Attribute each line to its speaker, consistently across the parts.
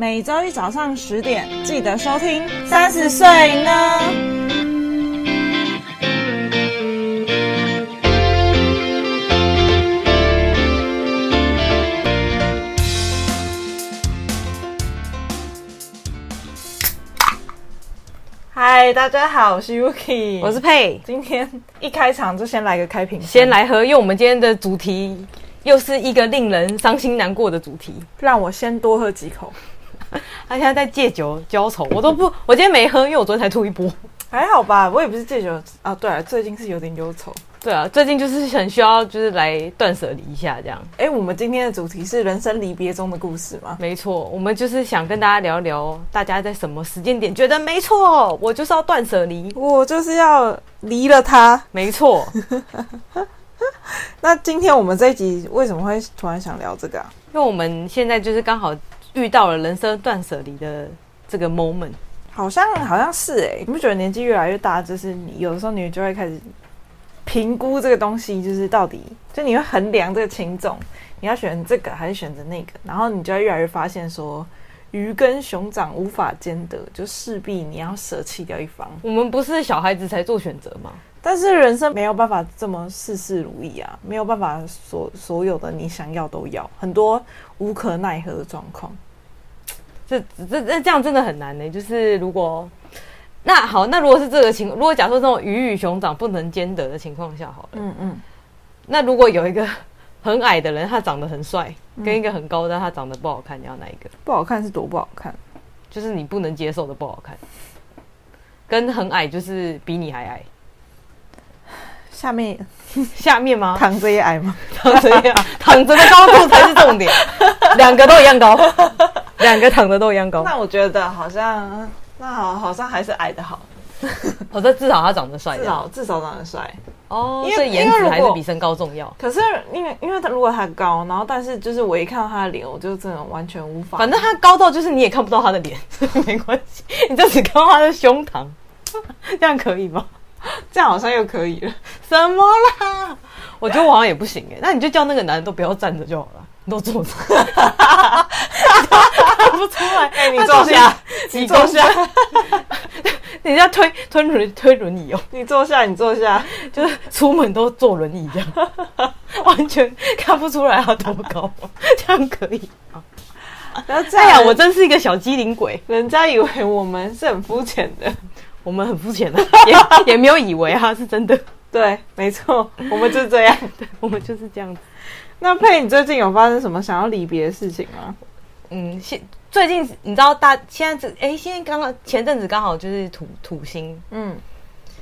Speaker 1: 每周一早上十点记得收听。三十岁呢？嗨，大家好，我是 Yuki，
Speaker 2: 我是佩。
Speaker 1: 今天一开场就先来个开瓶，
Speaker 2: 先来喝，因为我们今天的主题。又是一个令人伤心难过的主题，
Speaker 1: 让我先多喝几口。
Speaker 2: 他现在在借酒浇愁，我都不，我今天没喝，因为我昨天才吐一波，
Speaker 1: 还好吧，我也不是借酒啊。对啊，最近是有点忧愁。
Speaker 2: 对啊，最近就是很需要，就是来断舍离一下这样。
Speaker 1: 哎，我们今天的主题是人生离别中的故事吗？
Speaker 2: 没错，我们就是想跟大家聊聊，大家在什么时间点觉得没错，我就是要断舍离，
Speaker 1: 我就是要离了他。
Speaker 2: 没错。
Speaker 1: 那今天我们这一集为什么会突然想聊这个啊？
Speaker 2: 因为我们现在就是刚好遇到了人生断舍离的这个 moment，
Speaker 1: 好像好像是哎，你不觉得年纪越来越大，就是你有的时候你就会开始评估这个东西，就是到底就你会衡量这个轻重，你要选这个还是选择那个，然后你就会越来越发现说，鱼跟熊掌无法兼得，就势必你要舍弃掉一方。
Speaker 2: 我们不是小孩子才做选择吗？
Speaker 1: 但是人生没有办法这么事事如意啊，没有办法所所有的你想要都要，很多无可奈何的状况。
Speaker 2: 这这这这样真的很难呢、欸。就是如果那好，那如果是这个情，如果假设这种鱼与熊掌不能兼得的情况下，好了，嗯嗯，那如果有一个 很矮的人，他长得很帅，跟一个很高但他长得不好看，你要哪一个？
Speaker 1: 不好看是多不好看？
Speaker 2: 就是你不能接受的不好看，跟很矮就是比你还矮。
Speaker 1: 下面，
Speaker 2: 下面吗？
Speaker 1: 躺着也矮吗？
Speaker 2: 躺着也矮，躺着的高度才是重点。两个都一样高，两个躺着都一样高。
Speaker 1: 那我觉得好像，那好，好像还是矮的好。
Speaker 2: 我说至少他长得帅，
Speaker 1: 至少至少长得帅
Speaker 2: 哦。因为颜值还是比身高重要。
Speaker 1: 可是因为因为他如果他高，然后但是就是我一看到他的脸，我就真的完全无法。
Speaker 2: 反正他高到就是你也看不到他的脸，没关系，你就只看到他的胸膛，这样可以吗？
Speaker 1: 这样好像又可以了，
Speaker 2: 什么啦？我觉得我好像也不行哎，那你就叫那个男的都不要站着就好了，你都坐着，看不出来。
Speaker 1: 哎，你坐下，你坐下，
Speaker 2: 人家推推轮推轮椅哦，
Speaker 1: 你坐下，你坐下，
Speaker 2: 就是出门都坐轮椅这样，完全看不出来他多高，这样可以吗？
Speaker 1: 不要这样，
Speaker 2: 我真是一个小机灵鬼，
Speaker 1: 人家以为我们是很肤浅的。
Speaker 2: 我们很肤浅的，也也没有以为啊，是真的。
Speaker 1: 对，没错，我们就是这样。
Speaker 2: 对，我们就是这样子。
Speaker 1: 那佩，你最近有发生什么想要离别的事情吗？
Speaker 2: 嗯，现最近你知道大现在这哎，现在刚刚前阵子刚好就是土土星，嗯，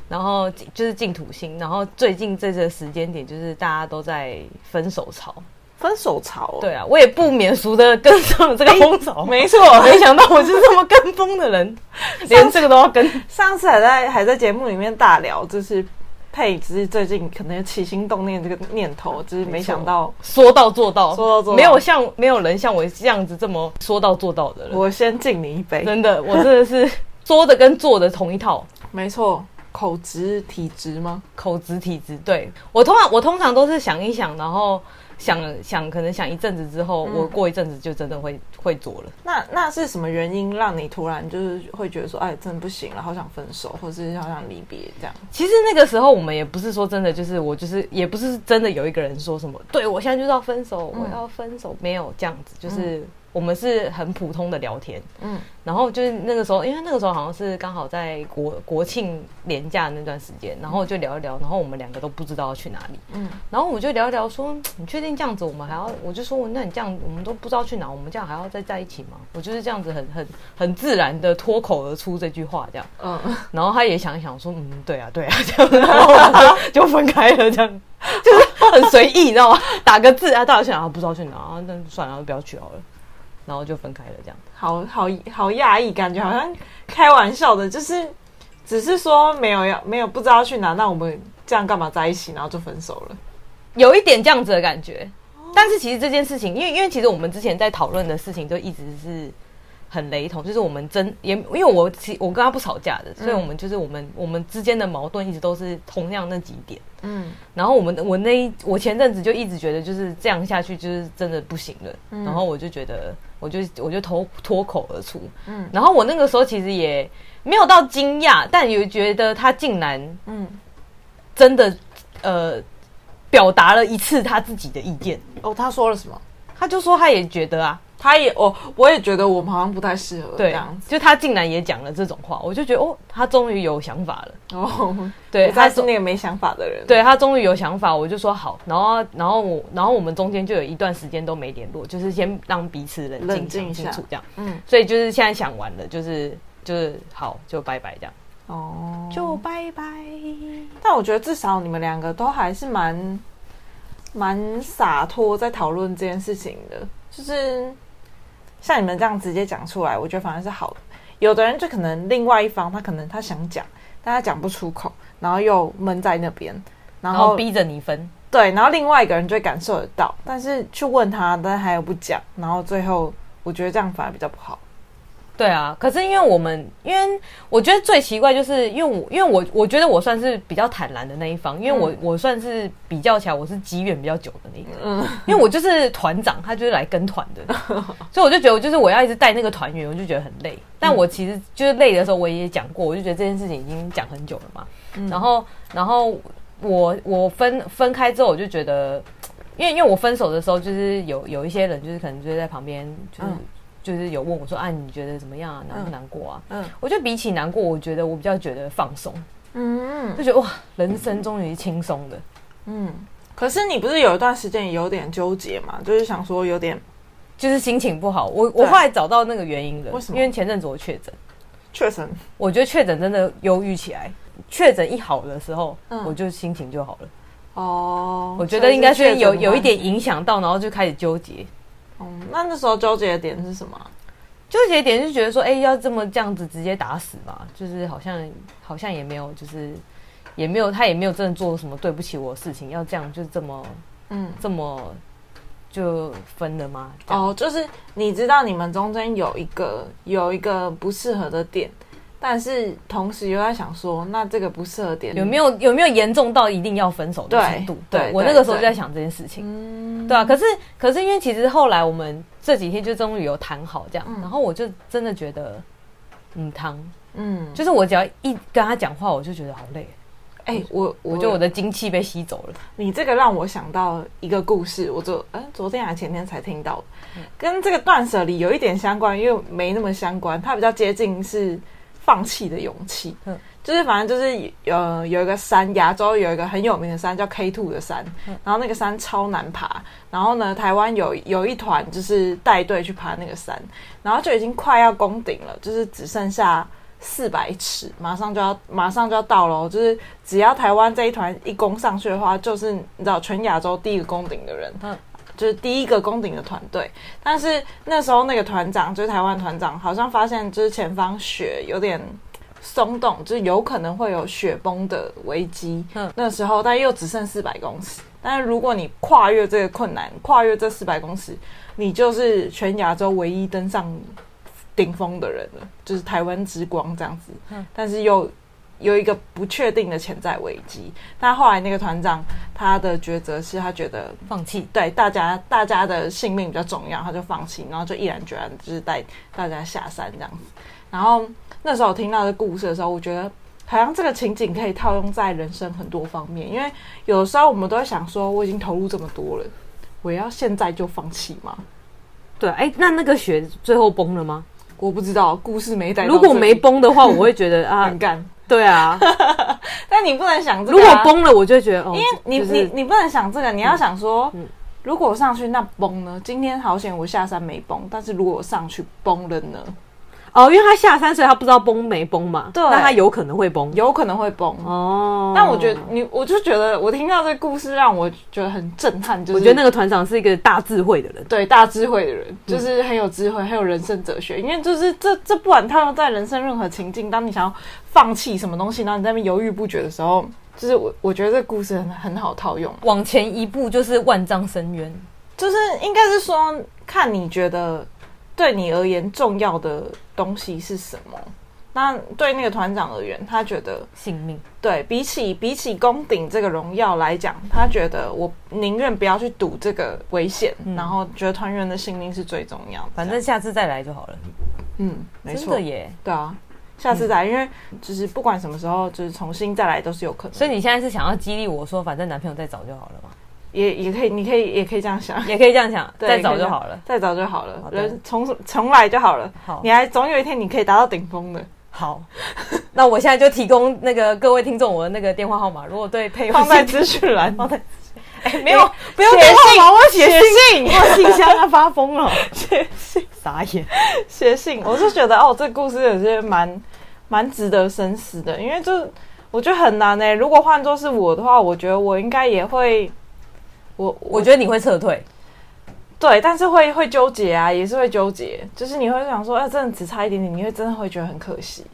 Speaker 2: 然后就是进土星，然后最近这个时间点就是大家都在分手潮。
Speaker 1: 分手潮，
Speaker 2: 对啊，我也不免俗的跟上了这个风潮。
Speaker 1: 欸、没错，
Speaker 2: 没想到我是这么跟风的人，连这个都要跟。
Speaker 1: 上次还在还在节目里面大聊，就是佩芝最近可能起心动念这个念头，就是没想到
Speaker 2: 说到做到，
Speaker 1: 说到做到，
Speaker 2: 没有像没有人像我这样子这么说到做到的人。
Speaker 1: 我先敬你一杯，
Speaker 2: 真的，我真的是 说的跟做的同一套。
Speaker 1: 没错，口直体直吗？
Speaker 2: 口直体直，对，我通常我通常都是想一想，然后。想想，可能想一阵子之后，嗯、我过一阵子就真的会会做了。
Speaker 1: 那那是什么原因让你突然就是会觉得说，哎，真的不行了，好想分手，或是好想离别这样？
Speaker 2: 其实那个时候我们也不是说真的，就是我就是也不是真的有一个人说什么，对我现在就是要分手，嗯、我要分手，没有这样子，就是。嗯我们是很普通的聊天，嗯，然后就是那个时候，因为那个时候好像是刚好在国国庆连假那段时间，然后就聊一聊，然后我们两个都不知道要去哪里，嗯，然后我就聊一聊说，你确定这样子我们还要？我就说，那你这样我们都不知道去哪，我们这样还要再在一起吗？我就是这样子很很很自然的脱口而出这句话，这样，嗯，然后他也想一想说，嗯，对啊，对啊，这样，然后就 就分开了，这样，就是很随意，你知道吗？打个字啊，到底想啊，不知道去哪啊，那算了，不要去好了。然后就分开了，这样
Speaker 1: 好好好压抑，感觉好像开玩笑的，就是只是说没有要没有不知道去哪，那我们这样干嘛在一起，然后就分手了，
Speaker 2: 有一点这样子的感觉。但是其实这件事情，因为因为其实我们之前在讨论的事情，就一直是很雷同，就是我们真也因为我其我跟他不吵架的，所以我们就是我们、嗯、我们之间的矛盾一直都是同样那几点。嗯，然后我们我那一我前阵子就一直觉得就是这样下去就是真的不行了，嗯、然后我就觉得我就我就脱脱口而出。嗯，然后我那个时候其实也没有到惊讶，但也觉得他竟然嗯真的呃表达了一次他自己的意见。
Speaker 1: 哦，他说了什么？
Speaker 2: 他就说他也觉得啊。
Speaker 1: 他也哦，我也觉得我们好像不太适合这样子。
Speaker 2: 就他竟然也讲了这种话，我就觉得哦，他终于有想法了。哦，
Speaker 1: 对，他是那个没想法的人。
Speaker 2: 对，他终于有想法，我就说好。然后，然后我，然后我们中间就有一段时间都没联络，就是先让彼此冷静冷静清楚这样。嗯，所以就是现在想完了，就是就是好，就拜拜这样。哦，就拜拜。
Speaker 1: 但我觉得至少你们两个都还是蛮蛮洒脱在讨论这件事情的，就是。像你们这样直接讲出来，我觉得反而是好的。有的人就可能另外一方，他可能他想讲，但他讲不出口，然后又闷在那边，然
Speaker 2: 后，逼着你分。
Speaker 1: 对，然后另外一个人就会感受得到，但是去问他，但他又不讲，然后最后我觉得这样反而比较不好。
Speaker 2: 对啊，可是因为我们，因为我觉得最奇怪就是，因为我，因为我，我觉得我算是比较坦然的那一方，因为我，嗯、我算是比较起来，我是积怨比较久的那个，嗯，因为我就是团长，他就是来跟团的，所以我就觉得，我就是我要一直带那个团员，我就觉得很累。但我其实就是累的时候，我也讲过，我就觉得这件事情已经讲很久了嘛。嗯、然后，然后我我分分开之后，我就觉得，因为因为我分手的时候，就是有有一些人，就是可能就在旁边，就是。嗯就是有问我说：“啊，你觉得怎么样啊？难不难过啊？”嗯，我觉得比起难过，我觉得我比较觉得放松。嗯，就觉得哇，人生终于轻松的。
Speaker 1: 嗯，可是你不是有一段时间也有点纠结嘛？就是想说有点，
Speaker 2: 就是心情不好。我我后来找到那个原因了。为什么？因为前阵子我确诊。
Speaker 1: 确诊？
Speaker 2: 我觉得确诊真的忧郁起来。确诊一好的时候，我就心情就好了。哦，我觉得应该是有有一点影响到，然后就开始纠结。
Speaker 1: 嗯，那那时候纠结的点是什么？
Speaker 2: 纠结点是觉得说，哎、欸，要这么这样子直接打死嘛？就是好像好像也没有，就是也没有他也没有真的做什么对不起我的事情，要这样就这么嗯这么就分了吗？
Speaker 1: 哦，就是你知道你们中间有一个有一个不适合的点。但是同时又在想说，那这个不适合点有没
Speaker 2: 有有没有严重到一定要分手的程度？对，我那个时候就在想这件事情，对，对啊。可是可是因为其实后来我们这几天就终于有谈好这样，嗯、然后我就真的觉得，嗯，汤，嗯，就是我只要一跟他讲话，我就觉得好累。哎、欸，我我觉得我的精气被吸走了。
Speaker 1: 你这个让我想到一个故事，我昨哎、欸、昨天还前天才听到，跟这个断舍离有一点相关，因为没那么相关，它比较接近是。放弃的勇气，嗯，就是反正就是呃有一个山，亚洲有一个很有名的山叫 K Two 的山，然后那个山超难爬，然后呢，台湾有有一团就是带队去爬那个山，然后就已经快要攻顶了，就是只剩下四百尺，马上就要马上就要到了，就是只要台湾这一团一攻上去的话，就是你知道全亚洲第一个攻顶的人，嗯。就是第一个攻顶的团队，但是那时候那个团长就是台湾团长，好像发现就是前方雪有点松动，就是有可能会有雪崩的危机。嗯，那时候但又只剩四百公尺，但是如果你跨越这个困难，跨越这四百公尺，你就是全亚洲唯一登上顶峰的人了，就是台湾之光这样子。嗯，但是又。有一个不确定的潜在危机，但后来那个团长他的抉择是他觉得
Speaker 2: 放弃，
Speaker 1: 对大家大家的性命比较重要，他就放弃，然后就毅然决然就是带大家下山这样子。然后那时候我听到这故事的时候，我觉得好像这个情景可以套用在人生很多方面，因为有时候我们都会想说，我已经投入这么多了，我要现在就放弃吗？
Speaker 2: 对，哎，那那个雪最后崩了吗？
Speaker 1: 我不知道，故事没带。
Speaker 2: 如果没崩的话，我会觉得啊，
Speaker 1: 很干。
Speaker 2: 对啊，
Speaker 1: 但你不能想这个、啊。
Speaker 2: 如果崩了，我就觉得，哦、因为
Speaker 1: 你、就是、你你不能想这个，你要想说，嗯嗯、如果我上去那崩呢？今天好险我下山没崩，但是如果我上去崩了呢？
Speaker 2: 哦，因为他下山，所以他不知道崩没崩嘛。对，那他有可能会崩，
Speaker 1: 有可能会崩。哦，但我觉得你，我就觉得我听到这个故事让我觉得很震撼。就是
Speaker 2: 我觉得那个团长是一个大智慧的人，
Speaker 1: 对，大智慧的人，就是很有智慧，很有人生哲学。因为就是这这不管他要在人生任何情境，当你想要放弃什么东西，然后你在那边犹豫不决的时候，就是我我觉得这故事很很好套用。
Speaker 2: 往前一步就是万丈深渊，
Speaker 1: 就是应该是说看你觉得。对你而言重要的东西是什么？那对那个团长而言，他觉得
Speaker 2: 性命
Speaker 1: 对比起比起攻顶这个荣耀来讲，他觉得我宁愿不要去赌这个危险，嗯、然后觉得团员的性命是最重要的。
Speaker 2: 反正下次再来就好了。
Speaker 1: 嗯，没错，
Speaker 2: 真的耶。
Speaker 1: 对啊，下次再来，嗯、因为就是不管什么时候，就是重新再来都是有可能。
Speaker 2: 所以你现在是想要激励我说，反正男朋友再找就好了吗？
Speaker 1: 也也可以，你可以也可以这样想，
Speaker 2: 也可以这样想，再找就好了，
Speaker 1: 再找就好了，人重重来就好了。好，你还总有一天你可以达到顶峰的。
Speaker 2: 好，那我现在就提供那个各位听众我的那个电话号码，如果对配
Speaker 1: 放在资讯栏，放在
Speaker 2: 哎没有，不用
Speaker 1: 写信，我写信，
Speaker 2: 我信箱要发疯了，
Speaker 1: 写信。
Speaker 2: 傻眼，
Speaker 1: 写信，我是觉得哦，这个故事有些蛮蛮值得深思的，因为就我觉得很难哎，如果换作是我的话，我觉得我应该也会，我
Speaker 2: 我觉得你会撤退。
Speaker 1: 对，但是会会纠结啊，也是会纠结，就是你会想说，哎，真的只差一点点，你会真的会觉得很可惜。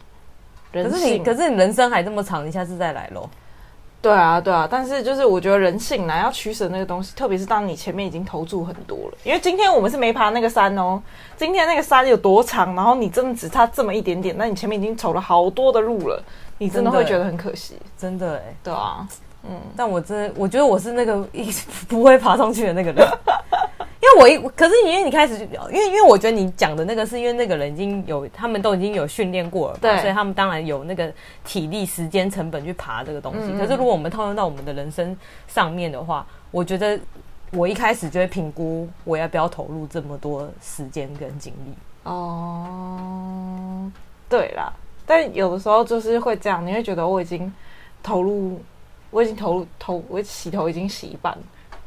Speaker 2: 可是你，可是你人生还这么长，你下次再来喽。
Speaker 1: 对啊，对啊，但是就是我觉得人性呢，要取舍那个东西，特别是当你前面已经投注很多了，因为今天我们是没爬那个山哦，今天那个山有多长，然后你真的只差这么一点点，那你前面已经走了好多的路了，你真的会觉得很可惜，
Speaker 2: 真的哎，
Speaker 1: 对啊，嗯，
Speaker 2: 但我真我觉得我是那个一直不会爬上去的那个人。因为我一，可是因为你开始就，因为因为我觉得你讲的那个是因为那个人已经有，他们都已经有训练过了，对，所以他们当然有那个体力、时间成本去爬这个东西。嗯嗯，可是如果我们套用到我们的人生上面的话，我觉得我一开始就会评估我要不要投入这么多时间跟精力。
Speaker 1: 哦，对啦，但有的时候就是会这样，你会觉得我已经投入，我已经投入投，我洗头已经洗一半，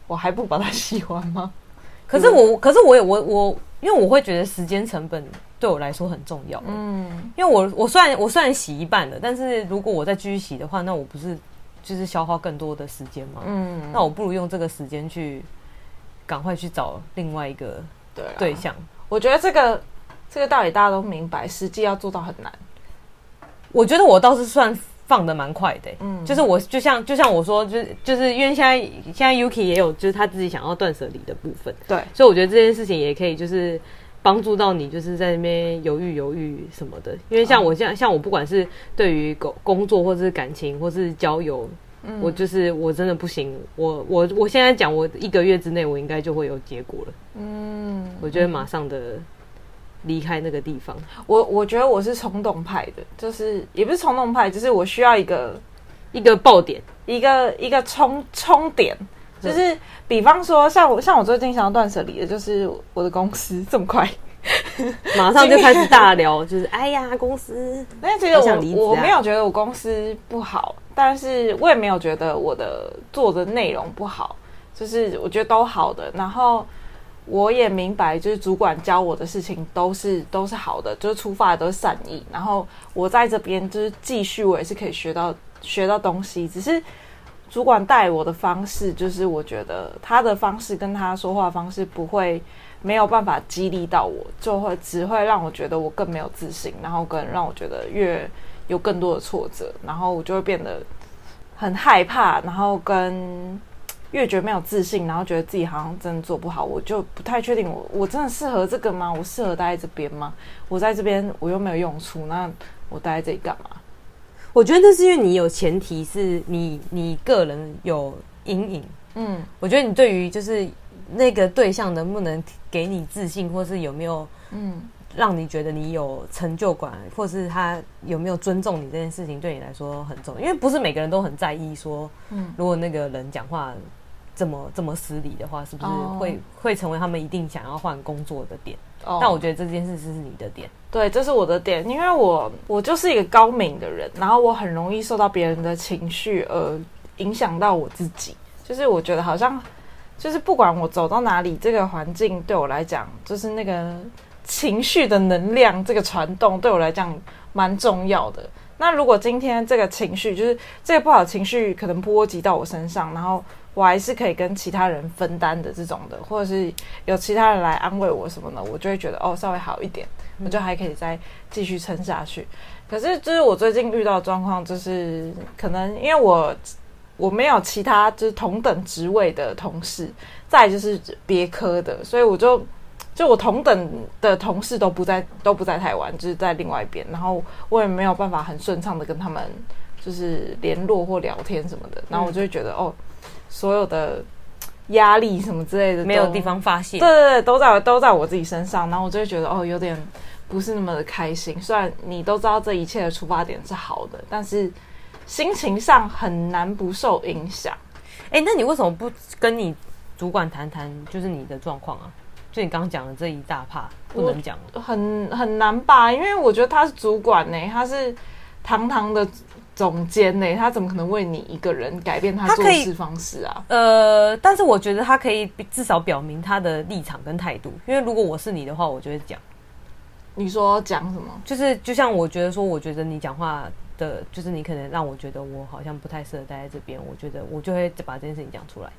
Speaker 1: 我还不把它洗完吗？
Speaker 2: 可是我，可是我也我我，因为我会觉得时间成本对我来说很重要。嗯，因为我我虽然我虽然洗一半了，但是如果我再继续洗的话，那我不是就是消耗更多的时间吗？嗯，那我不如用这个时间去赶快去找另外一个对对象。
Speaker 1: 我觉得这个这个道理大家都明白，实际要做到很难。
Speaker 2: 我觉得我倒是算。放的蛮快的，欸，嗯，就是我就像就像我说，就是就是因为现在现在 Yuki 也有就是他自己想要断舍离的部分，
Speaker 1: 对，
Speaker 2: 所以我觉得这件事情也可以就是帮助到你，就是在那边犹豫犹豫什么的。因为像我像、嗯、像我不管是对于工工作或者是感情或是交友，嗯，我就是我真的不行，我我我现在讲我一个月之内我应该就会有结果了，嗯，我觉得马上的。离开那个地方，
Speaker 1: 我我觉得我是冲动派的，就是也不是冲动派，就是我需要一个
Speaker 2: 一个爆点，
Speaker 1: 一个一个冲冲点，就是比方说像我像我最近想要断舍离的，就是我的公司这么快，
Speaker 2: 马上就开始大聊，就是哎呀公司，
Speaker 1: 但其实我我没有觉得我公司不好，但是我也没有觉得我的做的内容不好，就是我觉得都好的，然后。我也明白，就是主管教我的事情都是都是好的，就是出发的都是善意。然后我在这边就是继续，我也是可以学到学到东西。只是主管带我的方式，就是我觉得他的方式跟他说话方式不会没有办法激励到我，就会只会让我觉得我更没有自信，然后更让我觉得越有更多的挫折，然后我就会变得很害怕，然后跟。越觉得没有自信，然后觉得自己好像真的做不好，我就不太确定我我真的适合这个吗？我适合待在这边吗？我在这边我又没有用处，那我待在这里干嘛？
Speaker 2: 我觉得那是因为你有前提是你你个人有阴影。嗯，我觉得你对于就是那个对象能不能给你自信，或是有没有嗯让你觉得你有成就感，或是他有没有尊重你这件事情，对你来说很重要。因为不是每个人都很在意说，嗯，如果那个人讲话。这么这么失礼的话，是不是会、oh. 会成为他们一定想要换工作的点？Oh. 但我觉得这件事是你的点，
Speaker 1: 对，这是我的点，因为我我就是一个高敏的人，然后我很容易受到别人的情绪而影响到我自己。就是我觉得好像，就是不管我走到哪里，这个环境对我来讲，就是那个情绪的能量，这个传动对我来讲蛮重要的。那如果今天这个情绪，就是这个不好的情绪，可能波及到我身上，然后。我还是可以跟其他人分担的这种的，或者是有其他人来安慰我什么的，我就会觉得哦，稍微好一点，我就还可以再继续撑下去。可是就是我最近遇到的状况，就是可能因为我我没有其他就是同等职位的同事，再就是别科的，所以我就就我同等的同事都不在都不在台湾，就是在另外一边，然后我也没有办法很顺畅的跟他们就是联络或聊天什么的，然后我就会觉得、嗯、哦，所有的压力什么之类的
Speaker 2: 没有地方发泄，
Speaker 1: 对对对，都在都在我自己身上，然后我就会觉得哦，有点不是那么的开心。虽然你都知道这一切的出发点是好的，但是心情上很难不受影响。
Speaker 2: 哎，那你为什么不跟你主管谈谈，就是你的状况啊？就你刚刚讲的这一大趴不能讲，
Speaker 1: 很很难吧？因为我觉得他是主管呢、欸，他是堂堂的总监呢、欸，他怎么可能为你一个人改变他做事方式啊？
Speaker 2: 呃，但是我觉得他可以至少表明他的立场跟态度。因为如果我是你的话，我就会讲。
Speaker 1: 你说讲什么？
Speaker 2: 就是就像我觉得说，我觉得你讲话的，就是你可能让我觉得我好像不太适合待在这边。我觉得我就会把这件事情讲出来。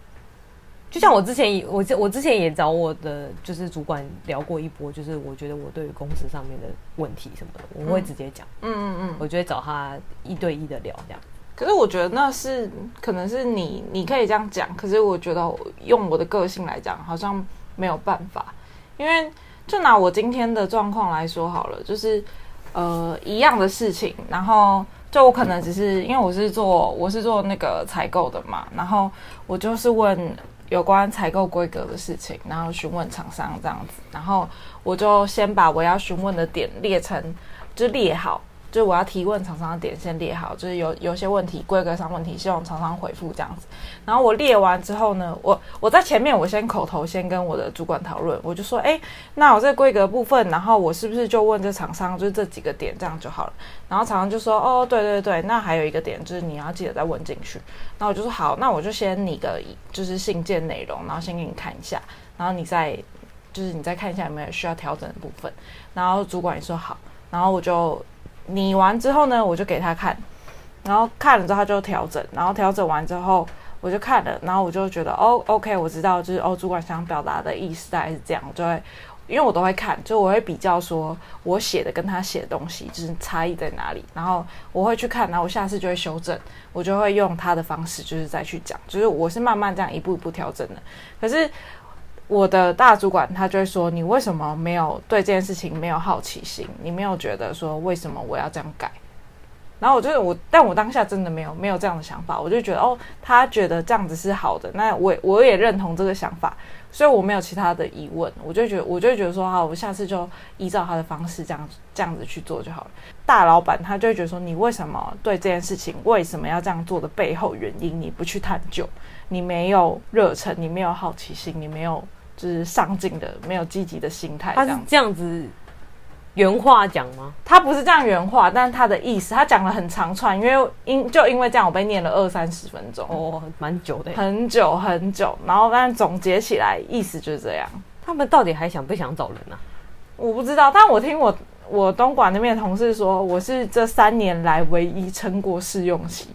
Speaker 2: 就像我之前，我我之前也找我的就是主管聊过一波，就是我觉得我对于公司上面的问题什么的，我会直接讲。嗯嗯嗯，我就会找他一对一的聊这样。
Speaker 1: 可是我觉得那是可能是你你可以这样讲，可是我觉得用我的个性来讲，好像没有办法。因为就拿我今天的状况来说好了，就是呃一样的事情，然后就我可能只是因为我是做我是做那个采购的嘛，然后我就是问。有关采购规格的事情，然后询问厂商这样子，然后我就先把我要询问的点列成，就列好。就我要提问厂商的点先列好，就是有有些问题规格上问题，希望厂商回复这样子。然后我列完之后呢，我我在前面我先口头先跟我的主管讨论，我就说，哎，那我这规格部分，然后我是不是就问这厂商，就是这几个点这样就好了？然后厂商就说，哦，对对对，那还有一个点就是你要记得再问进去。然后我就说好，那我就先拟个就是信件内容，然后先给你看一下，然后你再就是你再看一下有没有需要调整的部分。然后主管也说好，然后我就。拟完之后呢，我就给他看，然后看了之后他就调整，然后调整完之后我就看了，然后我就觉得哦，OK，我知道，就是哦，主管想表达的意思大概是这样，就会因为我都会看，就我会比较说我写的跟他写的东西就是差异在哪里，然后我会去看，然后我下次就会修正，我就会用他的方式就是再去讲，就是我是慢慢这样一步一步调整的，可是。我的大主管他就会说：“你为什么没有对这件事情没有好奇心？你没有觉得说为什么我要这样改？”然后我就是我，但我当下真的没有没有这样的想法。我就觉得哦，他觉得这样子是好的，那我我也认同这个想法，所以我没有其他的疑问。我就觉得，我就觉得说好，我下次就依照他的方式这样这样子去做就好了。大老板他就会觉得说：“你为什么对这件事情为什么要这样做的背后原因你不去探究？你没有热忱，你没有好奇心，你没有。”就是上进的，没有积极的心态。
Speaker 2: 他是这样子原话讲吗？
Speaker 1: 他不是这样原话，但是他的意思，他讲了很长串，因为因就因为这样，我被念了二三十分钟，
Speaker 2: 哦，蛮久的，
Speaker 1: 很久很久。然后，但总结起来，意思就是这样。
Speaker 2: 他们到底还想不想找人呢？啊？
Speaker 1: 我不知道，但我听我。我东莞那边的同事说，我是这三年来唯一撑过试用期，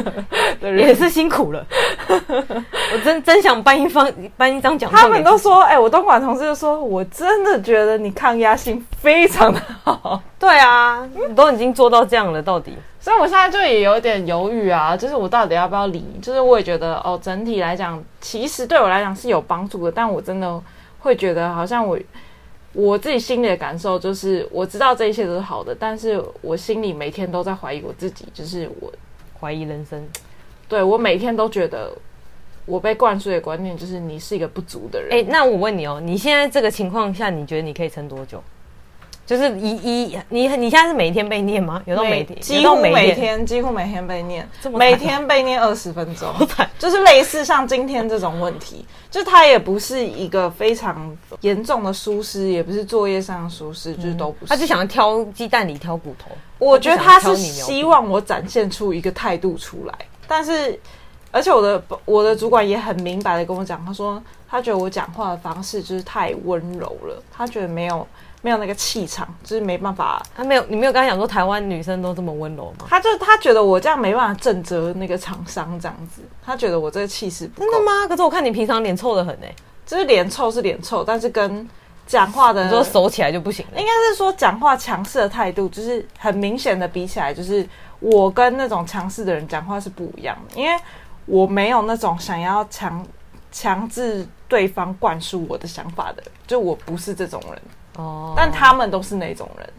Speaker 2: 也是辛苦了。我真真想颁一方颁一张奖。
Speaker 1: 他们都说，哎、欸，我东莞同事就说，我真的觉得你抗压性非常的好。
Speaker 2: 对啊，都已经做到这样了，到底。
Speaker 1: 所以我现在就也有点犹豫啊，就是我到底要不要理？就是我也觉得，哦，整体来讲，其实对我来讲是有帮助的，但我真的会觉得好像我。我自己心里的感受就是，我知道这一切都是好的，但是我心里每天都在怀疑我自己，就是我
Speaker 2: 怀疑人生。
Speaker 1: 对，我每天都觉得，我被灌输的观念就是你是一个不足的人。
Speaker 2: 哎、欸，那我问你哦，你现在这个情况下，你觉得你可以撑多久？就是一一你你现在是每天被念吗？有到每天，
Speaker 1: 几乎每天几乎每天被念，每天被念二十分钟，就是类似像今天这种问题，就他也不是一个非常严重的疏失，也不是作业上的疏失，就是都不是。
Speaker 2: 他就想要挑鸡蛋里挑骨头，
Speaker 1: 我觉得他是希望我展现出一个态度出来，但是而且我的我的主管也很明白的跟我讲，他说他觉得我讲话的方式就是太温柔了，他觉得没有。没有那个气场，就是没办法。
Speaker 2: 他没有，你没有跟他讲说台湾女生都这么温柔吗？
Speaker 1: 他就他觉得我这样没办法震慑那个厂商这样子，他觉得我这个气势。
Speaker 2: 真的吗？可是我看你平常脸臭的很哎、欸，
Speaker 1: 就是脸臭是脸臭，但是跟讲话的，
Speaker 2: 你说熟起来就不行了。
Speaker 1: 应该是说讲话强势的态度，就是很明显的比起来，就是我跟那种强势的人讲话是不一样的，因为我没有那种想要强。强制对方灌输我的想法的，就我不是这种人
Speaker 2: 哦，
Speaker 1: 但他们都是那种人。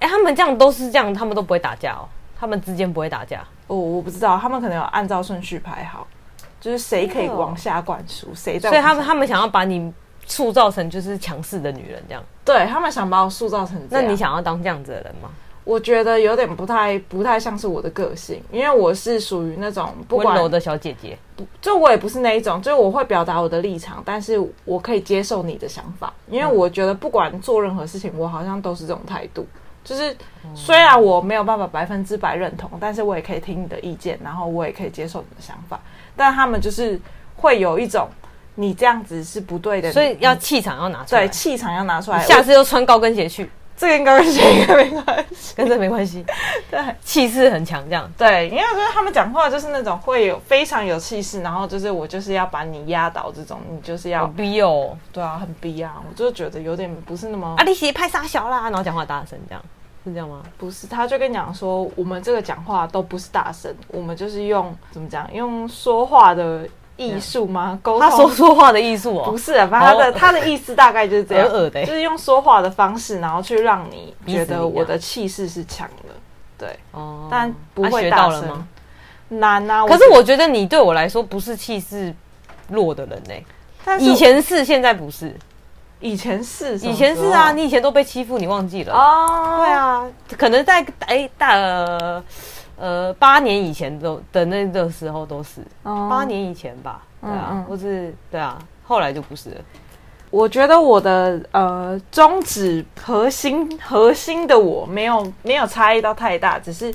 Speaker 2: 哎、欸，他们这样都是这样，他们都不会打架哦，他们之间不会打架。
Speaker 1: 哦，我不知道，他们可能有按照顺序排好，就是谁可以往下灌输，谁在。
Speaker 2: 所以他们他们想要把你塑造成就是强势的女人这样。
Speaker 1: 对，他们想把我塑造成。
Speaker 2: 那你想要当这样子的人吗？
Speaker 1: 我觉得有点不太不太像是我的个性，因为我是属于那种温
Speaker 2: 柔的小姐姐。
Speaker 1: 就我也不是那一种，就我会表达我的立场，但是我可以接受你的想法，因为我觉得不管做任何事情，我好像都是这种态度。就是虽然我没有办法百分之百认同，但是我也可以听你的意见，然后我也可以接受你的想法。但他们就是会有一种你这样子是不对的，
Speaker 2: 所以要气场要拿出来，
Speaker 1: 对，气场要拿出来。
Speaker 2: 下次又穿高跟鞋去。
Speaker 1: 这个跟高跟鞋应该没关系，
Speaker 2: 跟这没关系。
Speaker 1: 对，
Speaker 2: 气势很强，这样
Speaker 1: 对，因为我觉得他们讲话就是那种会有非常有气势，然后就是我就是要把你压倒这种，你就是要
Speaker 2: 逼哦，
Speaker 1: 对啊，很逼啊，我就觉得有点不是那么
Speaker 2: 啊，你鞋拍沙小啦，然后讲话大声，这样是这样吗？
Speaker 1: 不是，他就跟你讲说，我们这个讲话都不是大声，我们就是用怎么讲，用说话的。艺术吗？沟通？
Speaker 2: 他说说话的艺术哦，
Speaker 1: 不是，反正他的他的意思大概就是这样，
Speaker 2: 的
Speaker 1: 就是用说话的方式，然后去让你觉得我的气势是强的，对，哦，但不会大声吗？难啊！
Speaker 2: 可是我觉得你对我来说不是气势弱的人呢，以前是，现在不是，
Speaker 1: 以前是，
Speaker 2: 以前是啊，你以前都被欺负，你忘记了哦？对啊，可能在哎大。呃，八年以前都的那个时候都是，八年以前吧，对啊，或是对啊，后来就不是了。
Speaker 1: 我觉得我的呃宗旨核心核心的我没有没有差异到太大，只是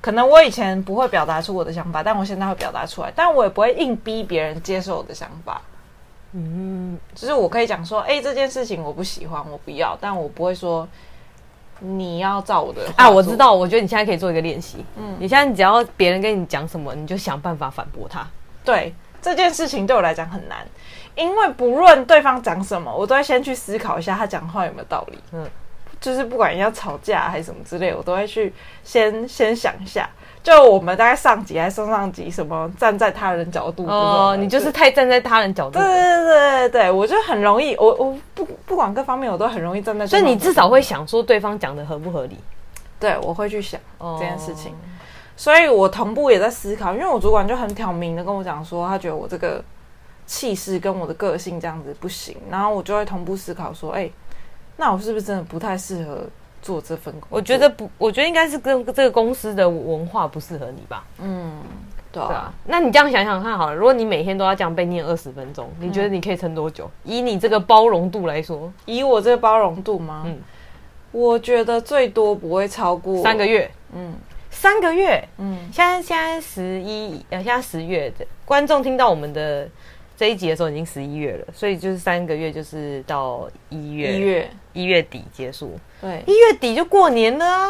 Speaker 1: 可能我以前不会表达出我的想法，但我现在会表达出来，但我也不会硬逼别人接受我的想法。嗯，就是我可以讲说，哎，这件事情我不喜欢，我不要，但我不会说。你要照我的
Speaker 2: 啊，我知道。我觉得你现在可以做一个练习。嗯，你现在只要别人跟你讲什么，你就想办法反驳他。
Speaker 1: 对，这件事情对我来讲很难，因为不论对方讲什么，我都会先去思考一下他讲话有没有道理。嗯，就是不管要吵架还是什么之类，我都会去先先想一下。就我们大概上集还是上上集，什么站在他人角度
Speaker 2: 哦，你就是太站在他人角度。
Speaker 1: 对对对对，我就很容易，我我不不管各方面，我都很容易站在。
Speaker 2: 所以你至少会想说对方讲的合不合理？
Speaker 1: 对，我会去想这件事情。所以我同步也在思考，因为我主管就很挑明的跟我讲说，他觉得我这个气势跟我的个性这样子不行，然后我就会同步思考说，哎，那我是不是真的不太适合？做这份工作，
Speaker 2: 我觉得不，我觉得应该是跟这个公司的文化不适合你吧。嗯，对啊，对啊。那你这样想想看好了，如果你每天都要这样被念二十分钟，你觉得你可以撑多久？嗯，以你这个包容度来说，
Speaker 1: 以我这个包容度吗？嗯，我觉得最多不会超过
Speaker 2: 三个月。嗯，三个月。嗯，现在现在十一呃，现在十月的观众听到我们的。这一集的时候已经十一月了，所以就是三个月，就是到一月一月一月底结束。对，一月底就过年了啊。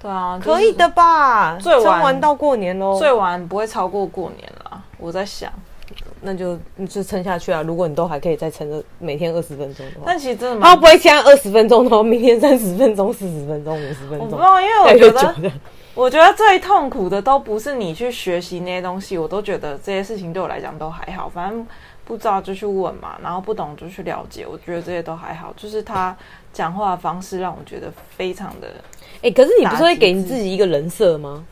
Speaker 1: 对啊，
Speaker 2: 可以的吧？最晚撑完到过年喽，
Speaker 1: 最晚不会超过过年了。我在想，
Speaker 2: 那就你就撑下去啊。如果你都还可以再撑个每天二十分钟的话，
Speaker 1: 但其实真的，
Speaker 2: 他不会现在二十分钟，然后明天三十分钟、四十分钟、五十分钟。我不知道，
Speaker 1: 因为我觉得，我觉得最痛苦的都不是你去学习那些东西，我都觉得这些事情对我来讲都还好，反正。不知道就去问嘛，然后不懂就去了解。我觉得这些都还好，就是他讲话的方式让我觉得非常的……
Speaker 2: 哎、欸，可是你不是会给你自己一个人设吗？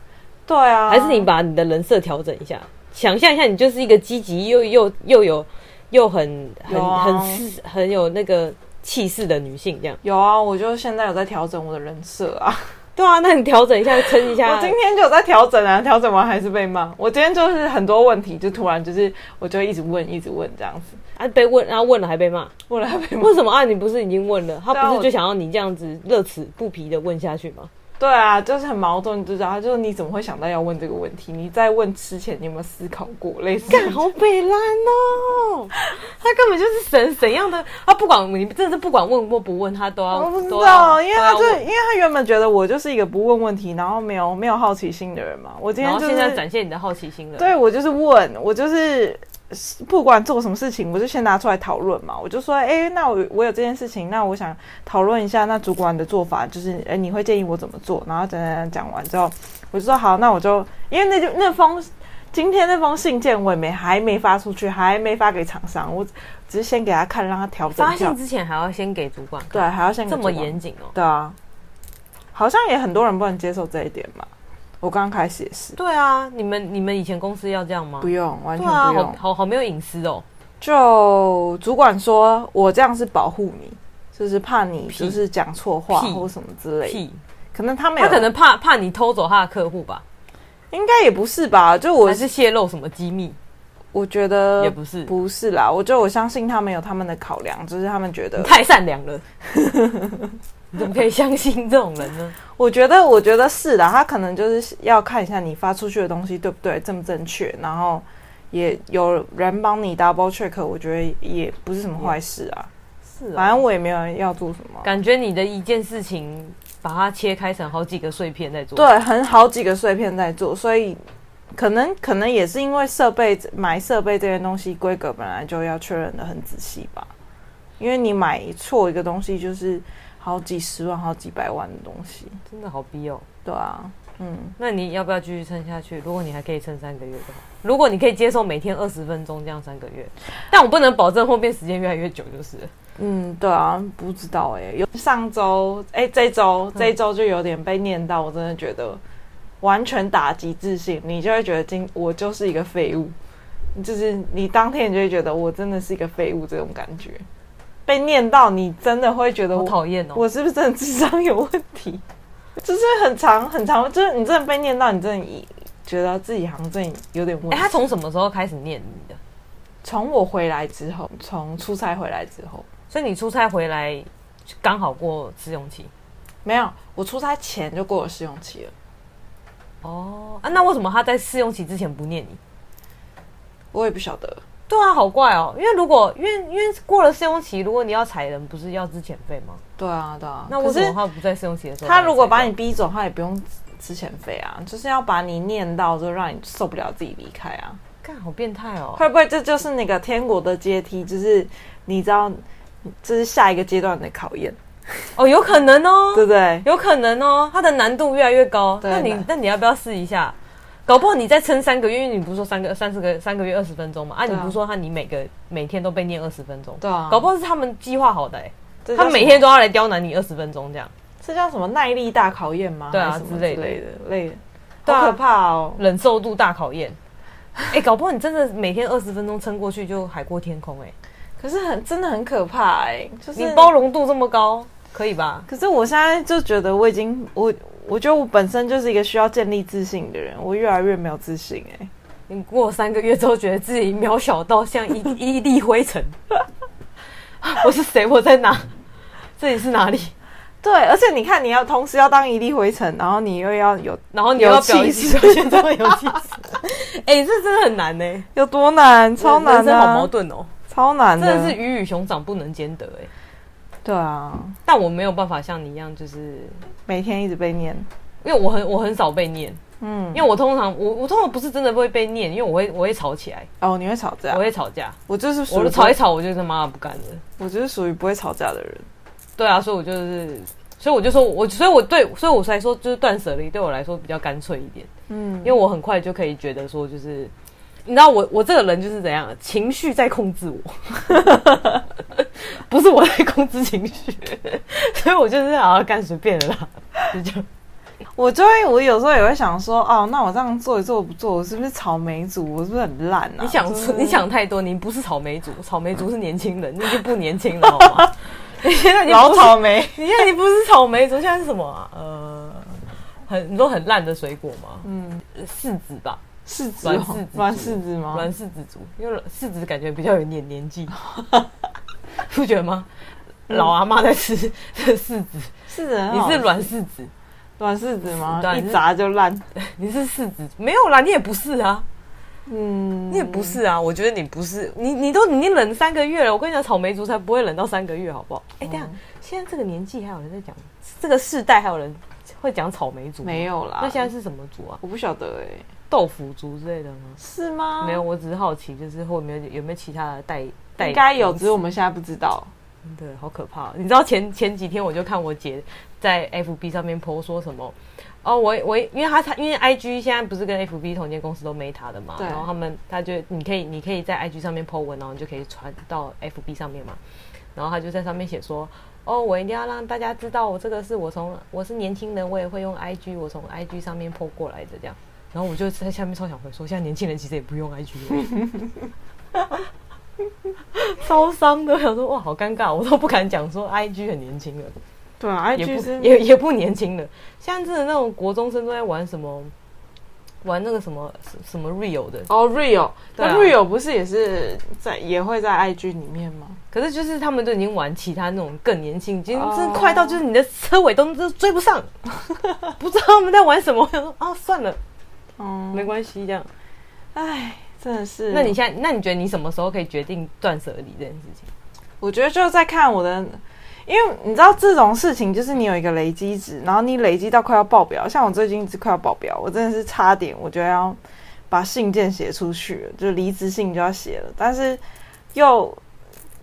Speaker 1: 对啊，
Speaker 2: 还是你把你的人设调整一下，想象一下，你就是一个积极又又又有又很很、啊、很很有那个气势的女性，这样。
Speaker 1: 有啊，我就现在有在调整我的人设啊。
Speaker 2: 对啊，那你调整一下，撑一下。
Speaker 1: 我今天就有在调整啊，调整完还是被骂。我今天就是很多问题，就突然就是，我就一直问，一直问这样子
Speaker 2: 啊，被问，然后问了还被骂，
Speaker 1: 问了还被骂。
Speaker 2: 为什么啊？你不是已经问了？他不是就想要你这样子乐此不疲的问下去吗？
Speaker 1: 对啊，就是很矛盾，你知道？就是你怎么会想到要问这个问题？你在问之前，你有没有思考过？类似
Speaker 2: 干好北烂哦，他根本就是神怎样的？他不管你真的是不管问或不问，他都要。
Speaker 1: 我不知道，因为他就因为他原本觉得我就是一个不问问题，然后没有没有好奇心的人嘛。我今天就是
Speaker 2: 现在展现你的好奇心了。
Speaker 1: 对，我就是问，我就是。不管做什么事情，我就先拿出来讨论嘛。我就说，哎、欸，那我我有这件事情，那我想讨论一下，那主管的做法就是，哎、欸，你会建议我怎么做？然后讲讲讲完之后，我就说好，那我就因为那就那封今天那封信件我也没还没发出去，还没发给厂商，我只是先给他看，让他调整。
Speaker 2: 发信之前还要先给主管，
Speaker 1: 对，还要先给
Speaker 2: 这么严谨哦。
Speaker 1: 对啊，好像也很多人不能接受这一点嘛。我刚刚开始也是。
Speaker 2: 对啊，你们你们以前公司要这样吗？
Speaker 1: 不用，完全不用，
Speaker 2: 啊、好好好没有隐私哦。
Speaker 1: 就主管说我这样是保护你，就是怕你就是讲错话或什么之类的。可能他没有，
Speaker 2: 他可能怕怕你偷走他的客户吧？
Speaker 1: 应该也不是吧？就我
Speaker 2: 是泄露什么机密？
Speaker 1: 我觉得
Speaker 2: 也不是，
Speaker 1: 不是啦。我就我相信他们有他们的考量，就是他们觉得
Speaker 2: 太善良了。你怎么可以相信这种人呢？
Speaker 1: 我觉得，我觉得是的。他可能就是要看一下你发出去的东西对不对，正不正确，然后也有人帮你 double check。我觉得也不是什么坏事啊。是，反正我也没有要做什么。
Speaker 2: 感觉你的一件事情，把它切开成好几个碎片在做。
Speaker 1: 对，很好几个碎片在做，所以可能可能也是因为设备买设备这些东西规格本来就要确认的很仔细吧。因为你买错一个东西就是。好几十万、好几百万的东西，
Speaker 2: 真的好逼哦。
Speaker 1: 对啊，嗯，
Speaker 2: 那你要不要继续撑下去？如果你还可以撑三个月的话，如果你可以接受每天二十分钟这样三个月，但我不能保证后面时间越来越久，就是。
Speaker 1: 嗯，对啊，不知道哎、欸。有上周，哎、欸，这周这周就有点被念到，我真的觉得完全打击自信。你就会觉得今我就是一个废物，就是你当天你就会觉得我真的是一个废物这种感觉。被念到，你真的会觉得我
Speaker 2: 讨厌哦！
Speaker 1: 我是不是真的智商有问题？就是很长很长，就是你真的被念到，你真的觉得自己好像真的有点问题。
Speaker 2: 哎、欸，他从什么时候开始念你的？
Speaker 1: 从我回来之后，从出差回来之后。
Speaker 2: 所以你出差回来刚好过试用期？
Speaker 1: 没有，我出差前就过了试用期了。
Speaker 2: 哦，啊，那为什么他在试用期之前不念你？
Speaker 1: 我也不晓得。
Speaker 2: 对啊，好怪哦！因为如果因为因为过了试用期，如果你要裁人，不是要资遣费吗？
Speaker 1: 对啊，对啊。
Speaker 2: 那为什么他不在试用期的时候？
Speaker 1: 他如果把你逼走，他也不用资遣费啊，就是要把你念到就让你受不了自己离开啊！
Speaker 2: 干，好变态哦！
Speaker 1: 会不会这就是那个天国的阶梯？就是你知道，这是下一个阶段的考验
Speaker 2: 哦，有可能哦，
Speaker 1: 对不对？
Speaker 2: 有可能哦，它的难度越来越高。那你那你要不要试一下？搞不好你再撑三个月，因为你不是说三个三四个三个月二十分钟嘛？啊，你不是说他你每个每天都被念二十分钟？对啊，搞不好是他们计划好的哎、欸，他每天都要来刁难你二十分钟这样，
Speaker 1: 这叫什么耐力大考验吗？
Speaker 2: 对啊，
Speaker 1: 之类的
Speaker 2: 类的
Speaker 1: 类的，好可怕哦，
Speaker 2: 忍受度大考验。哎、欸，搞不好你真的每天二十分钟撑过去就海阔天空哎、欸，
Speaker 1: 可是很真的很可怕哎、欸，就是
Speaker 2: 你包容度这么高，可以吧？
Speaker 1: 可是我现在就觉得我已经我。我觉得我本身就是一个需要建立自信的人，我越来越没有自信哎、欸。
Speaker 2: 你过三个月之后，觉得自己渺小到像一一粒灰尘。我是谁？我在哪？这里是哪里？
Speaker 1: 对，而且你看，你要同时要当一粒灰尘，然后你又要有，
Speaker 2: 然后你又要气势，现在有气势。哎、欸，这真的很难呢、欸，
Speaker 1: 有多难？超难的、啊，
Speaker 2: 好矛盾哦，
Speaker 1: 超难的，
Speaker 2: 真的是鱼与熊掌不能兼得哎、欸。
Speaker 1: 对啊，
Speaker 2: 但我没有办法像你一样，就是
Speaker 1: 每天一直被念，
Speaker 2: 因为我很我很少被念，嗯，因为我通常我我通常不是真的会被念，因为我会我会吵起来。
Speaker 1: 哦，你会吵架？
Speaker 2: 我会吵架，
Speaker 1: 我就是
Speaker 2: 我吵一吵，我就他妈不干了。
Speaker 1: 我就是属于不会吵架的人。
Speaker 2: 对啊，所以我就是，所以我就说我，所以我对，所以我才说就是断舍离对我来说比较干脆一点，嗯，因为我很快就可以觉得说就是。你知道我我这个人就是怎样，情绪在控制我，不是我在控制情绪，所以我就是想要干随便的啦。就
Speaker 1: 我就会，我有时候也会想说，哦，那我这样做一做不做，我是不是草莓族？我是不是很烂啊？
Speaker 2: 你想是是你想太多，你不是草莓族，草莓族是年轻人，你已经不年轻了，好吗？你现在
Speaker 1: 老草莓，
Speaker 2: 你看你不是草莓族，现在是什么啊？呃，很你说很烂的水果吗？嗯，柿子吧。
Speaker 1: 柿子，软柿子吗？
Speaker 2: 软柿子族，因为柿子感觉比较有点年纪，不觉得吗？嗯、老阿妈在吃柿子，
Speaker 1: 柿子，
Speaker 2: 你是软柿子，
Speaker 1: 软柿子吗？一砸就烂。
Speaker 2: 你是柿子，没有啦，你也不是啊，嗯，你也不是啊。我觉得你不是，你你都你冷三个月了，我跟你讲，草莓族才不会冷到三个月，好不好？哎、嗯，等下，现在这个年纪还有人在讲，这个世代还有人会讲草莓族？
Speaker 1: 没有啦，
Speaker 2: 那现在是什么族啊？
Speaker 1: 我不晓得哎、欸。
Speaker 2: 豆腐族之类的吗？
Speaker 1: 是吗？
Speaker 2: 没有，我只是好奇，就是后面有有没有其他的代代？
Speaker 1: 应该有，只是我们现在不知道。
Speaker 2: 真的好可怕！你知道前前几天我就看我姐在 FB 上面 po 说什么？哦，我我因为他他因为 IG 现在不是跟 FB 同间公司都 Meta 的嘛，然后他们他就你可以你可以在 IG 上面 po 文，然后你就可以传到 FB 上面嘛。然后他就在上面写说：“哦，我一定要让大家知道，我这个是我从我是年轻人，我也会用 IG，我从 IG 上面 po 过来的这样。”然后我就在下面超想回说：“现在年轻人其实也不用 IG。”超伤的，我想说哇，好尴尬，我都不敢讲说 IG 很年轻了。
Speaker 1: 对啊，IG 是
Speaker 2: 也也不年轻了。现在真的那种国中生都在玩什么，玩那个什么什么 Real 的
Speaker 1: 哦，Real，那 Real 不是也是在也会在 IG 里面吗？
Speaker 2: 可是就是他们都已经玩其他那种更年轻，已经真快到就是你的车尾都都追不上，不知道他们在玩什么。我想说啊，算了，哦，没关系，这样，
Speaker 1: 唉。真的是，
Speaker 2: 那你现在，那你觉得你什么时候可以决定断舍离这件事情？
Speaker 1: 我觉得就是在看我的，因为你知道这种事情，就是你有一个累积值，然后你累积到快要爆表，像我最近一直快要爆表，我真的是差点，我觉得要把信件写出去了，就离职信就要写了，但是又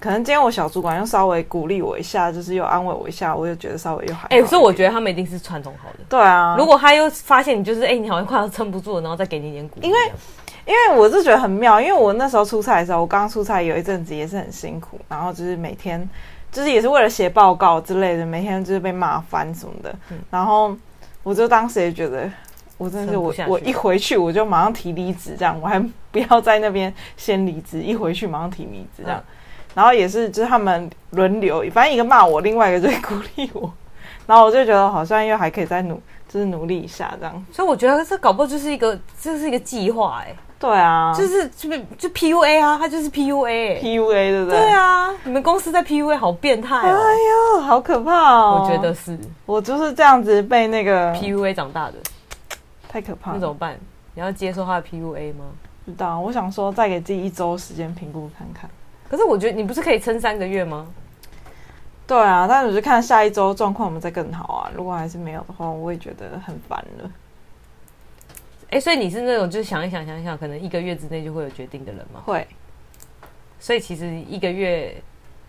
Speaker 1: 可能今天我小主管又稍微鼓励我一下，就是又安慰我一下，我又觉得稍微又还，哎、
Speaker 2: 欸，所以我觉得他们一定是串通好的。
Speaker 1: 对啊，
Speaker 2: 如果他又发现你就是哎、欸，你好像快要撑不住了，然后再给你一点鼓励，
Speaker 1: 因为。因为我是觉得很妙，因为我那时候出差的时候，我刚出差有一阵子也是很辛苦，然后就是每天，就是也是为了写报告之类的，每天就是被骂翻什么的。嗯、然后我就当时也觉得，我真的是我我一回去我就马上提离职，这样我还不要在那边先离职，一回去马上提离职这样。嗯、然后也是就是他们轮流，反正一个骂我，另外一个就鼓励我，然后我就觉得好像又还可以再努，就是努力一下这样。
Speaker 2: 所以我觉得这搞不好就是一个这是一个计划哎、欸。
Speaker 1: 对啊，
Speaker 2: 就是就就 PUA 啊，他就是 PUA，PUA
Speaker 1: 对不对？
Speaker 2: 对啊，你们公司在 PUA 好变态哦！
Speaker 1: 哎呦，好可怕哦！
Speaker 2: 我觉得是，
Speaker 1: 我就是这样子被那个
Speaker 2: PUA 长大的，
Speaker 1: 太可怕了。
Speaker 2: 那怎么办？你要接受他的 PUA 吗？
Speaker 1: 不知道，我想说再给自己一周时间评估看看。
Speaker 2: 可是我觉得你不是可以撑三个月吗？
Speaker 1: 对啊，但是我就看下一周状况我们再更好啊。如果还是没有的话，我也觉得很烦了。
Speaker 2: 哎，所以你是那种就是想一想，想一想，可能一个月之内就会有决定的人吗？
Speaker 1: 会。
Speaker 2: 所以其实一个月，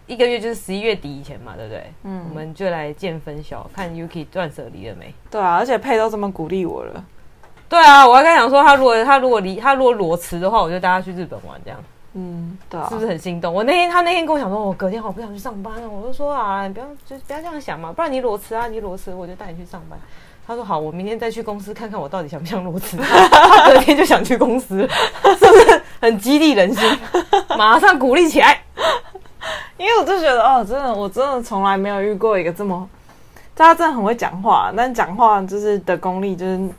Speaker 2: 一个月就是十一月底以前嘛，对不对？嗯。我们就来见分晓，看 Yuki 断舍离了没？
Speaker 1: 对啊，而且佩都这么鼓励我了。
Speaker 2: 对啊，我还刚想说，他如果他如果离他如果裸辞的话，我就带他去日本玩，这样。
Speaker 1: 嗯，对啊。
Speaker 2: 是不是很心动？我那天他那天跟我讲说，我隔天好不想去上班啊，我就说啊，你不要就不要这样想嘛，不然你裸辞啊，你裸辞我就带你去上班。他说好，我明天再去公司看看我到底想不想裸辞。他隔天就想去公司，是不是很激励人心？马上鼓励起来。
Speaker 1: 因为我就觉得哦，真的，我真的从来没有遇过一个这么，大家真的很会讲话，但讲话就是的功力就是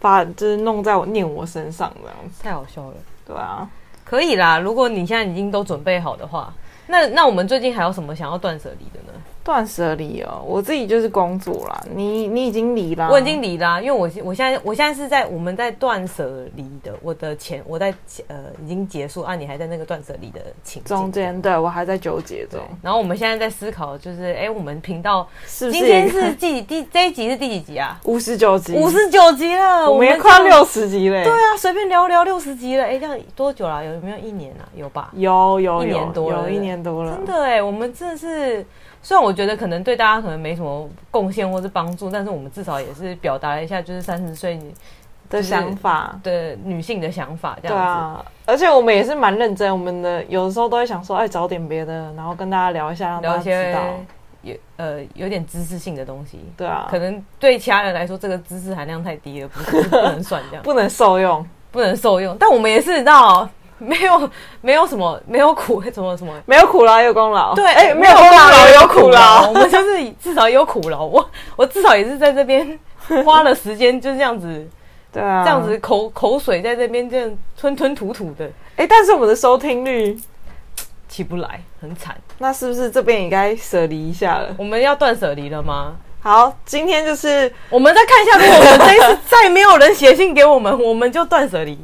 Speaker 1: 发就是弄在我念我身上这样子，
Speaker 2: 太好笑了。
Speaker 1: 对啊，
Speaker 2: 可以啦，如果你现在已经都准备好的话，那那我们最近还有什么想要断舍离的呢？
Speaker 1: 断舍离哦，我自己就是工作啦。你你已经离啦，
Speaker 2: 我已经离啦，因为我我现在我现在是在我们在断舍离的，我的钱我在呃已经结束啊，你还在那个断舍离的情
Speaker 1: 中间，对我还在纠结中。
Speaker 2: 然后我们现在在思考，就是哎，我们频道是不是今天是第第这一集是第几集啊？
Speaker 1: 五十九集，
Speaker 2: 五十九集了，
Speaker 1: 我们也快六十集嘞。
Speaker 2: 对啊，随便聊聊六十集了，哎，这样多久了？有没有一年啊？有吧？
Speaker 1: 有有
Speaker 2: 一年多了，
Speaker 1: 有一年多了，
Speaker 2: 真的哎，我们真的是。虽然我觉得可能对大家可能没什么贡献或是帮助，但是我们至少也是表达了一下，就是三十岁
Speaker 1: 的想法
Speaker 2: 的女性的想法这样子。
Speaker 1: 对啊，而且我们也是蛮认真，我们的有的时候都会想说，哎，找点别的，然后跟大家聊一下，让大家知道
Speaker 2: 有呃有点知识性的东西。
Speaker 1: 对啊，
Speaker 2: 可能对其他人来说，这个知识含量太低了，不是不能算这样，
Speaker 1: 不能受用，
Speaker 2: 不能受用。但我们也是你知道。没有，没有什么，没有苦，什么什么，
Speaker 1: 没有苦劳有功劳。
Speaker 2: 对，哎、欸，没有功劳有苦劳，我们就是至少有苦劳。我我至少也是在这边花了时间，就这样子，
Speaker 1: 对啊，
Speaker 2: 这样子口口水在这边这样吞吞吐吐的。
Speaker 1: 哎、欸，但是我们的收听率
Speaker 2: 起不来，很惨。
Speaker 1: 那是不是这边也该舍离一下了？
Speaker 2: 我们要断舍离了吗？
Speaker 1: 好，今天就是
Speaker 2: 我们再看一下，如果我们这一次再没有人写信给我们，我们就断舍离，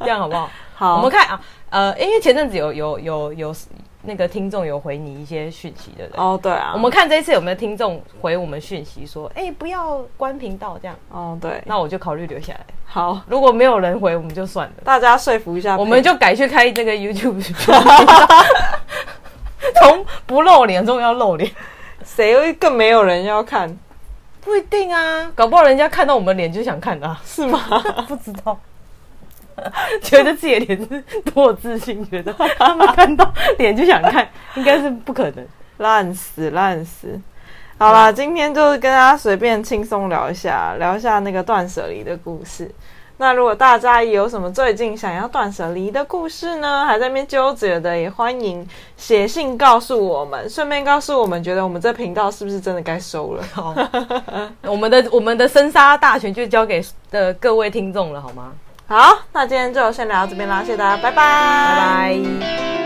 Speaker 2: 这样好不好？好，我们看啊，呃，因为前阵子有有有有那个听众有回你一些讯息的人
Speaker 1: 哦，对啊，
Speaker 2: 我们看这一次有没有听众回我们讯息说，哎，不要关频道这样。
Speaker 1: 哦，对，
Speaker 2: 那我就考虑留下来。
Speaker 1: 好，
Speaker 2: 如果没有人回，我们就算了，
Speaker 1: 大家说服一下，
Speaker 2: 我们就改去开那个 YouTube，从不露脸终于要露脸，
Speaker 1: 谁会更没有人要看？
Speaker 2: 不一定啊，搞不好人家看到我们脸就想看啊，
Speaker 1: 是吗？
Speaker 2: 不知道，觉得自己的脸是多有自信，觉得他们看到脸就想看，应该是不可能，
Speaker 1: 烂死烂死。好啦，嗯、今天就是跟大家随便轻松聊一下，聊一下那个断舍离的故事。那如果大家有什么最近想要断舍离的故事呢？还在那边纠结的，也欢迎写信告诉我们，顺便告诉我们，觉得我们这频道是不是真的该收了？好，
Speaker 2: 我们的我们的生杀大权就交给的各位听众了，好吗？
Speaker 1: 好，那今天就先聊到这边啦，谢谢大家，拜拜，
Speaker 2: 拜拜。